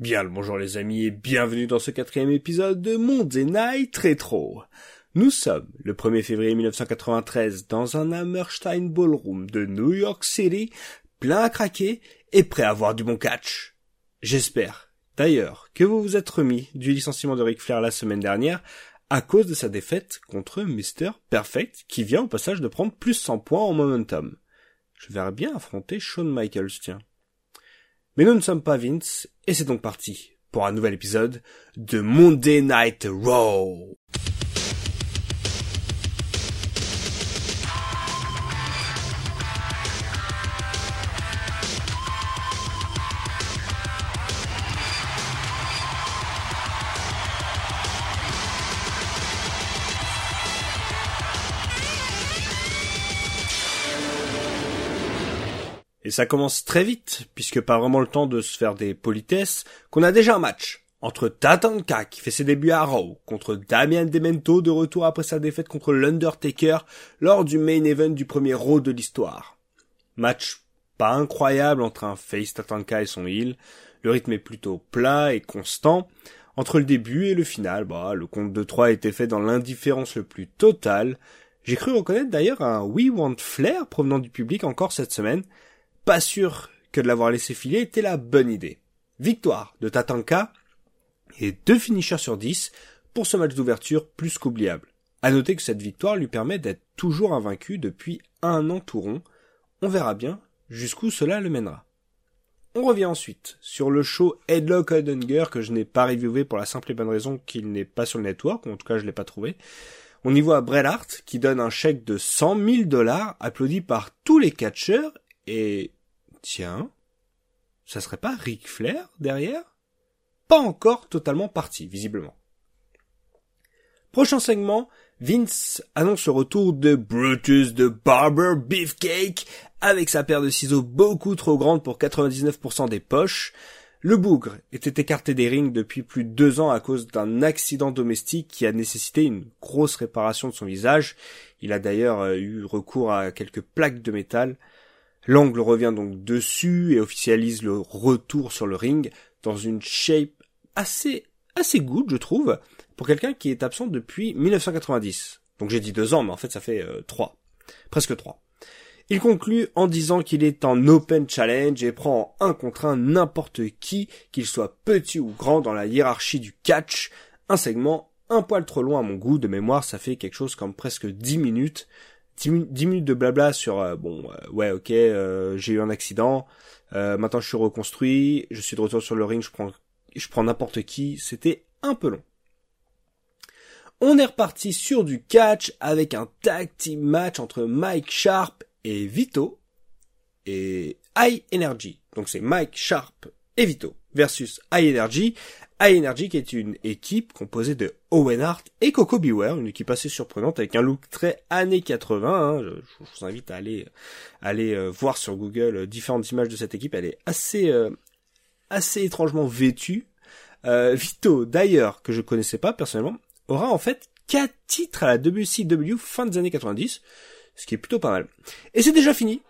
Bien le bonjour les amis et bienvenue dans ce quatrième épisode de Monday Retro. Nous sommes le 1er février 1993 dans un Hammerstein Ballroom de New York City, plein à craquer et prêt à avoir du bon catch. J'espère, d'ailleurs, que vous vous êtes remis du licenciement de Ric Flair la semaine dernière à cause de sa défaite contre Mr. Perfect qui vient au passage de prendre plus 100 points en momentum. Je verrais bien affronter Shawn Michaels, tiens. Mais nous ne sommes pas Vince, et c'est donc parti pour un nouvel épisode de Monday Night Raw. Et ça commence très vite, puisque pas vraiment le temps de se faire des politesses, qu'on a déjà un match entre Tatanka qui fait ses débuts à Raw contre Damien Demento de retour après sa défaite contre l'Undertaker lors du main event du premier Raw de l'histoire. Match pas incroyable entre un face Tatanka et son heel, le rythme est plutôt plat et constant. Entre le début et le final, bah, le compte de 3 a été fait dans l'indifférence le plus totale. J'ai cru reconnaître d'ailleurs un We Want Flair provenant du public encore cette semaine, pas sûr que de l'avoir laissé filer était la bonne idée. Victoire de Tatanka et deux finishers sur 10 pour ce match d'ouverture plus qu'oubliable. À noter que cette victoire lui permet d'être toujours invaincu depuis un an tout rond. On verra bien jusqu'où cela le mènera. On revient ensuite sur le show Headlock Heidenger que je n'ai pas reviewé pour la simple et bonne raison qu'il n'est pas sur le network, ou en tout cas je l'ai pas trouvé. On y voit Bret qui donne un chèque de 100 000 dollars applaudi par tous les catcheurs et tiens, ça serait pas Ric Flair derrière? Pas encore totalement parti, visiblement. Prochain segment, Vince annonce le retour de Brutus de Barber Beefcake avec sa paire de ciseaux beaucoup trop grande pour 99% des poches. Le bougre était écarté des rings depuis plus de deux ans à cause d'un accident domestique qui a nécessité une grosse réparation de son visage. Il a d'ailleurs euh, eu recours à quelques plaques de métal. L'angle revient donc dessus et officialise le retour sur le ring dans une shape assez assez good, je trouve, pour quelqu'un qui est absent depuis 1990. Donc j'ai dit deux ans, mais en fait ça fait euh, trois, presque trois. Il conclut en disant qu'il est en open challenge et prend en un contre un n'importe qui, qu'il soit petit ou grand dans la hiérarchie du catch. Un segment un poil trop loin à mon goût, de mémoire ça fait quelque chose comme presque dix minutes. 10, minutes de blabla sur euh, bon euh, ouais ok euh, j'ai eu un accident maintenant je suis reconstruit je suis de retour sur le ring je prends je prends n'importe qui c'était un peu long. On est reparti sur du catch avec un tag team match entre Mike Sharp et Vito et High Energy. Donc c'est Mike Sharp et Vito versus High Energy High Energy qui est une équipe composée de Owen Hart et Coco Beware, une équipe assez surprenante avec un look très années 80. Hein. Je, vous invite à aller aller euh, voir sur Google euh, différentes images de cette équipe. Elle est assez euh, assez étrangement vêtue. Vito, d'ailleurs, que je connaissais pas personnellement, aura en fait quatre titres à la WCW fin des années 90, ce qui est plutôt pas mal. Et c'est déjà fini.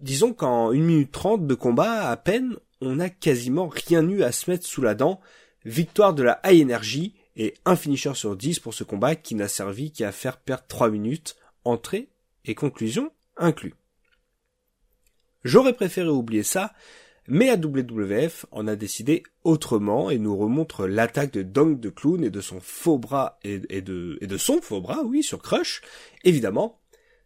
disons qu'en 1 minute 30 de combat à peine, on n'a quasiment rien eu à se mettre sous la dent. Victoire de la High Energy et un finisher sur 10 pour ce combat qui n'a servi qu'à faire perdre 3 minutes, entrée et conclusion inclus. J'aurais préféré oublier ça, mais la WWF en a décidé autrement et nous remontre l'attaque de Dong de Clown et de son faux bras et, de, et de son faux bras, oui, sur Crush. Évidemment,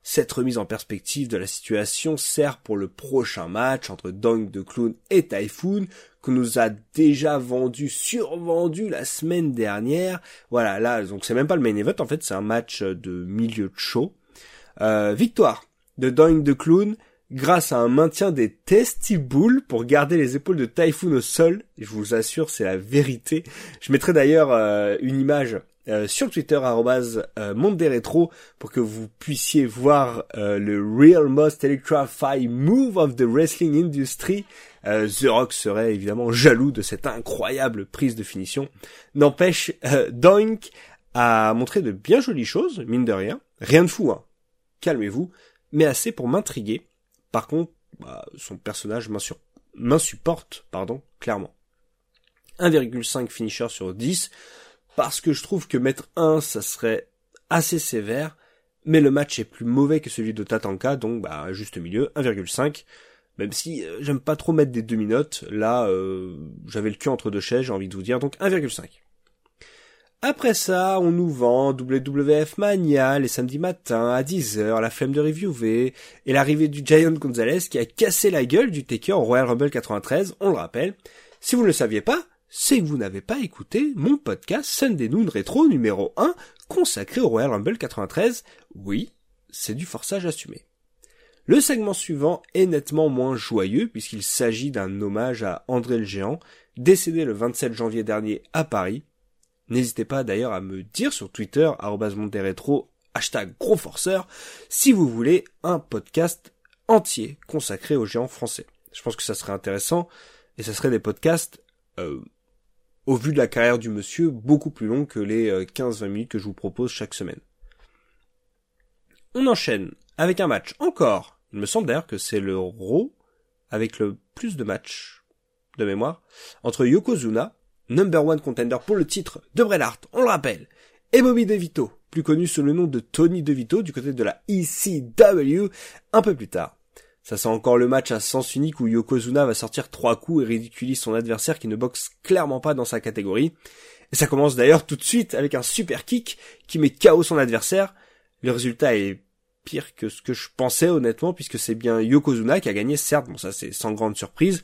cette remise en perspective de la situation sert pour le prochain match entre Dong de Clown et Typhoon qu'on nous a déjà vendu, survendu la semaine dernière. Voilà, là, donc c'est même pas le main event, en fait, c'est un match de milieu de show. Euh, victoire de Dong de Clown grâce à un maintien des testiboules pour garder les épaules de Typhoon au sol. Je vous assure, c'est la vérité. Je mettrai d'ailleurs euh, une image euh, sur Twitter euh, Monde des Rétro pour que vous puissiez voir euh, le Real Most Electrify Move of the Wrestling Industry. Euh, The Rock serait évidemment jaloux de cette incroyable prise de finition. N'empêche, Doink a montré de bien jolies choses, mine de rien. Rien de fou, hein. Calmez-vous, mais assez pour m'intriguer. Par contre, bah, son personnage m'insupporte, pardon, clairement. 1,5 finisher sur 10, parce que je trouve que mettre 1, ça serait assez sévère, mais le match est plus mauvais que celui de Tatanka, donc bah juste milieu, 1,5. Même si euh, j'aime pas trop mettre des demi-notes, là euh, j'avais le cul entre deux chaises, j'ai envie de vous dire, donc 1,5. Après ça, on nous vend WWF Mania les samedis matins à 10h, la flemme de reviewer, et l'arrivée du Giant Gonzalez qui a cassé la gueule du Taker au Royal Rumble 93, on le rappelle. Si vous ne le saviez pas, c'est que vous n'avez pas écouté mon podcast Sunday Noon Retro numéro 1 consacré au Royal Rumble 93. Oui, c'est du forçage assumé. Le segment suivant est nettement moins joyeux puisqu'il s'agit d'un hommage à André le Géant, décédé le 27 janvier dernier à Paris. N'hésitez pas d'ailleurs à me dire sur Twitter, rétro, hashtag gros forceur, si vous voulez un podcast entier consacré aux géants français. Je pense que ça serait intéressant et ça serait des podcasts euh, au vu de la carrière du monsieur beaucoup plus longs que les 15-20 euh, minutes que je vous propose chaque semaine. On enchaîne avec un match encore il me semble d'ailleurs que c'est le Raw avec le plus de matchs de mémoire entre Yokozuna, number one contender pour le titre de Bret Hart, on le rappelle, et Bobby DeVito, plus connu sous le nom de Tony DeVito du côté de la ECW un peu plus tard. Ça sent encore le match à sens unique où Yokozuna va sortir trois coups et ridiculise son adversaire qui ne boxe clairement pas dans sa catégorie. Et ça commence d'ailleurs tout de suite avec un super kick qui met KO son adversaire. Le résultat est pire que ce que je pensais honnêtement, puisque c'est bien Yokozuna qui a gagné, certes, bon ça c'est sans grande surprise,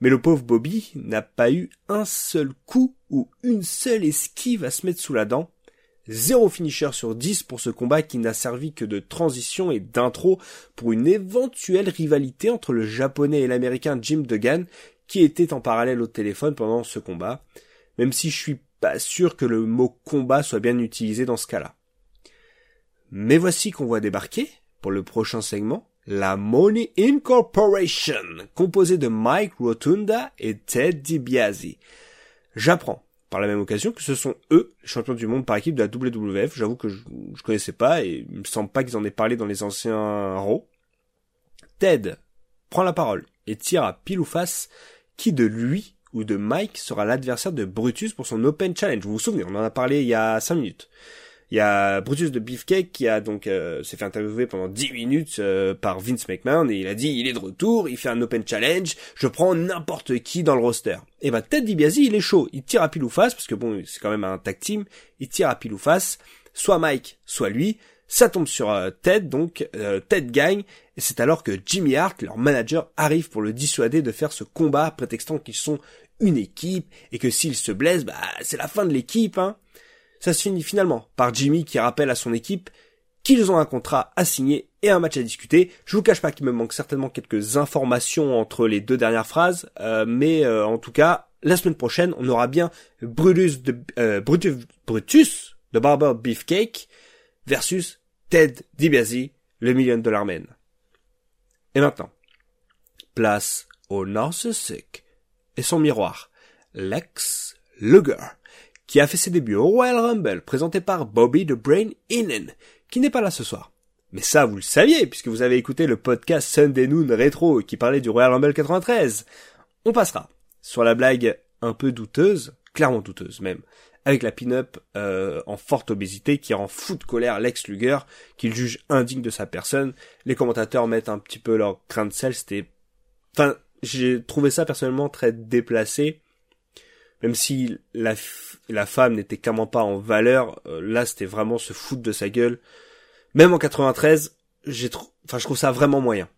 mais le pauvre Bobby n'a pas eu un seul coup ou une seule esquive à se mettre sous la dent. Zéro finisher sur 10 pour ce combat qui n'a servi que de transition et d'intro pour une éventuelle rivalité entre le japonais et l'américain Jim Duggan qui était en parallèle au téléphone pendant ce combat, même si je suis pas sûr que le mot combat soit bien utilisé dans ce cas-là. Mais voici qu'on voit débarquer, pour le prochain segment, la Money Incorporation, composée de Mike Rotunda et Ted DiBiase. J'apprends, par la même occasion, que ce sont eux, les champions du monde par équipe de la WWF. J'avoue que je, je connaissais pas et il me semble pas qu'ils en aient parlé dans les anciens Raw. Ted prend la parole et tire à pile ou face qui de lui ou de Mike sera l'adversaire de Brutus pour son Open Challenge. Vous vous souvenez, on en a parlé il y a 5 minutes. Il y a Brutus de Beefcake qui a donc euh, s'est fait interviewer pendant 10 minutes euh, par Vince McMahon et il a dit il est de retour, il fait un open challenge, je prends n'importe qui dans le roster. Et bah Ted DiBiase il est chaud, il tire à pile ou face parce que bon c'est quand même un tag team, il tire à pile ou face, soit Mike, soit lui. Ça tombe sur euh, Ted, donc Ted gagne, et c'est alors que Jimmy Hart, leur manager, arrive pour le dissuader de faire ce combat, prétextant qu'ils sont une équipe, et que s'il se blesse, bah c'est la fin de l'équipe, hein. Ça se finit finalement par Jimmy qui rappelle à son équipe qu'ils ont un contrat à signer et un match à discuter. Je vous cache pas qu'il me manque certainement quelques informations entre les deux dernières phrases, euh, mais euh, en tout cas, la semaine prochaine, on aura bien Brutus de euh, Brutus, Brutus Barber Beefcake versus Ted DiBiase, le million dollar man. Et maintenant, place au narcissique et son miroir, Lex Luger qui a fait ses débuts au Royal Rumble, présenté par Bobby the Brain Innen, qui n'est pas là ce soir. Mais ça, vous le saviez, puisque vous avez écouté le podcast Sunday Noon Retro qui parlait du Royal Rumble 93. On passera sur la blague un peu douteuse, clairement douteuse même, avec la pin-up euh, en forte obésité qui rend fou de colère Lex Luger, qu'il juge indigne de sa personne. Les commentateurs mettent un petit peu leur crainte de sel, c'était... Enfin, j'ai trouvé ça personnellement très déplacé même si la, la femme n'était clairement pas en valeur, euh, là c'était vraiment se foutre de sa gueule. Même en 93, j'ai enfin je trouve ça vraiment moyen.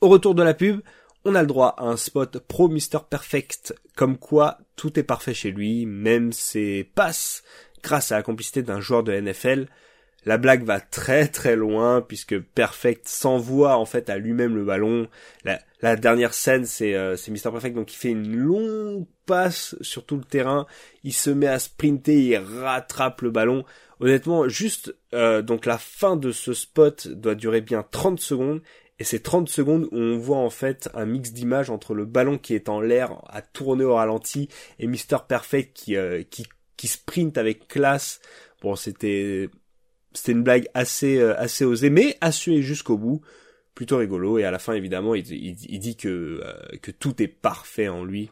Au retour de la pub, on a le droit à un spot pro Mister Perfect, comme quoi tout est parfait chez lui, même ses passes, grâce à la complicité d'un joueur de NFL. La blague va très très loin puisque Perfect s'envoie en fait à lui-même le ballon. La, dernière scène c'est euh, c'est Mr Perfect donc il fait une longue passe sur tout le terrain, il se met à sprinter, il rattrape le ballon. Honnêtement, juste euh, donc la fin de ce spot doit durer bien 30 secondes et c'est 30 secondes où on voit en fait un mix d'images entre le ballon qui est en l'air à tourner au ralenti et Mr Perfect qui euh, qui qui sprint avec classe. Bon, c'était c'était une blague assez euh, assez osée mais assumée jusqu'au bout. plutôt rigolo. Et à la fin, évidemment, il, il, dit que, euh, que tout est parfait en lui.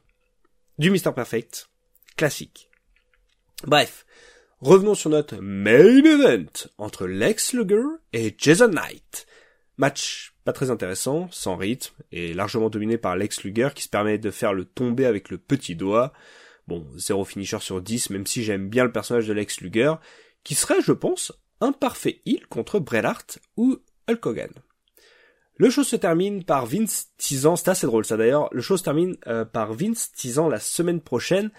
Du Mr. Perfect. Classique. Bref. Revenons sur notre main event entre Lex Luger et Jason Knight. Match pas très intéressant, sans rythme, et largement dominé par Lex Luger qui se permet de faire le tomber avec le petit doigt. Bon, zéro finisher sur 10, même si j'aime bien le personnage de Lex Luger, qui serait, je pense, un parfait heal contre Bret Hart ou Hulk Hogan. Le show se termine par Vince teasant, c'est assez drôle ça d'ailleurs, le show se termine euh, par Vince teasant la semaine prochaine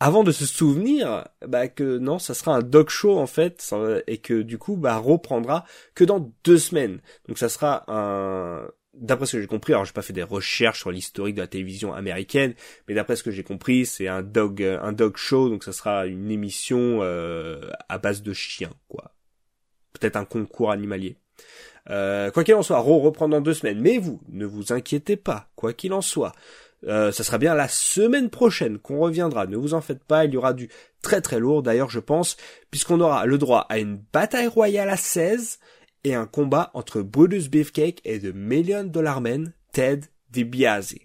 avant de se souvenir bah, que non, ça sera un dog show en fait, et que du coup, bah, reprendra que dans deux semaines. Donc ça sera un, d'après ce que j'ai compris, alors j'ai pas fait des recherches sur l'historique de la télévision américaine, mais d'après ce que j'ai compris, c'est un dog, un dog show, donc ça sera une émission euh, à base de chiens, quoi. Peut-être un concours animalier. Euh, quoi qu'il en soit, Raw reprend dans deux semaines. Mais vous, ne vous inquiétez pas, quoi qu'il en soit. Euh, ça sera bien la semaine prochaine qu'on reviendra. Ne vous en faites pas, il y aura du très très lourd d'ailleurs je pense, puisqu'on aura le droit à une bataille royale à 16 et un combat entre Brutus Beefcake et The Million Dollar Man, Ted DiBiase.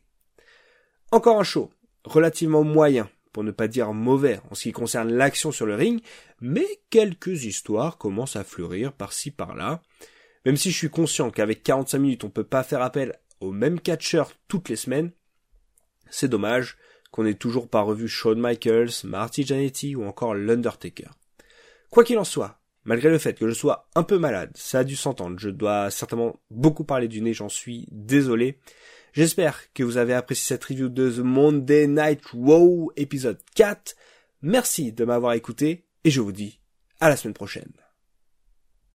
Encore un show, relativement moyen, pour ne pas dire mauvais en ce qui concerne l'action sur le ring, mais quelques histoires commencent à fleurir par-ci par-là. Même si je suis conscient qu'avec 45 minutes on peut pas faire appel au même catcheur toutes les semaines, c'est dommage qu'on ait toujours pas revu Shawn Michaels, Marty Jannetty ou encore l'Undertaker. Quoi qu'il en soit, malgré le fait que je sois un peu malade, ça a dû s'entendre, je dois certainement beaucoup parler du nez, j'en suis désolé. J'espère que vous avez apprécié cette review de The Monday Night Raw épisode 4. Merci de m'avoir écouté et je vous dis à la semaine prochaine.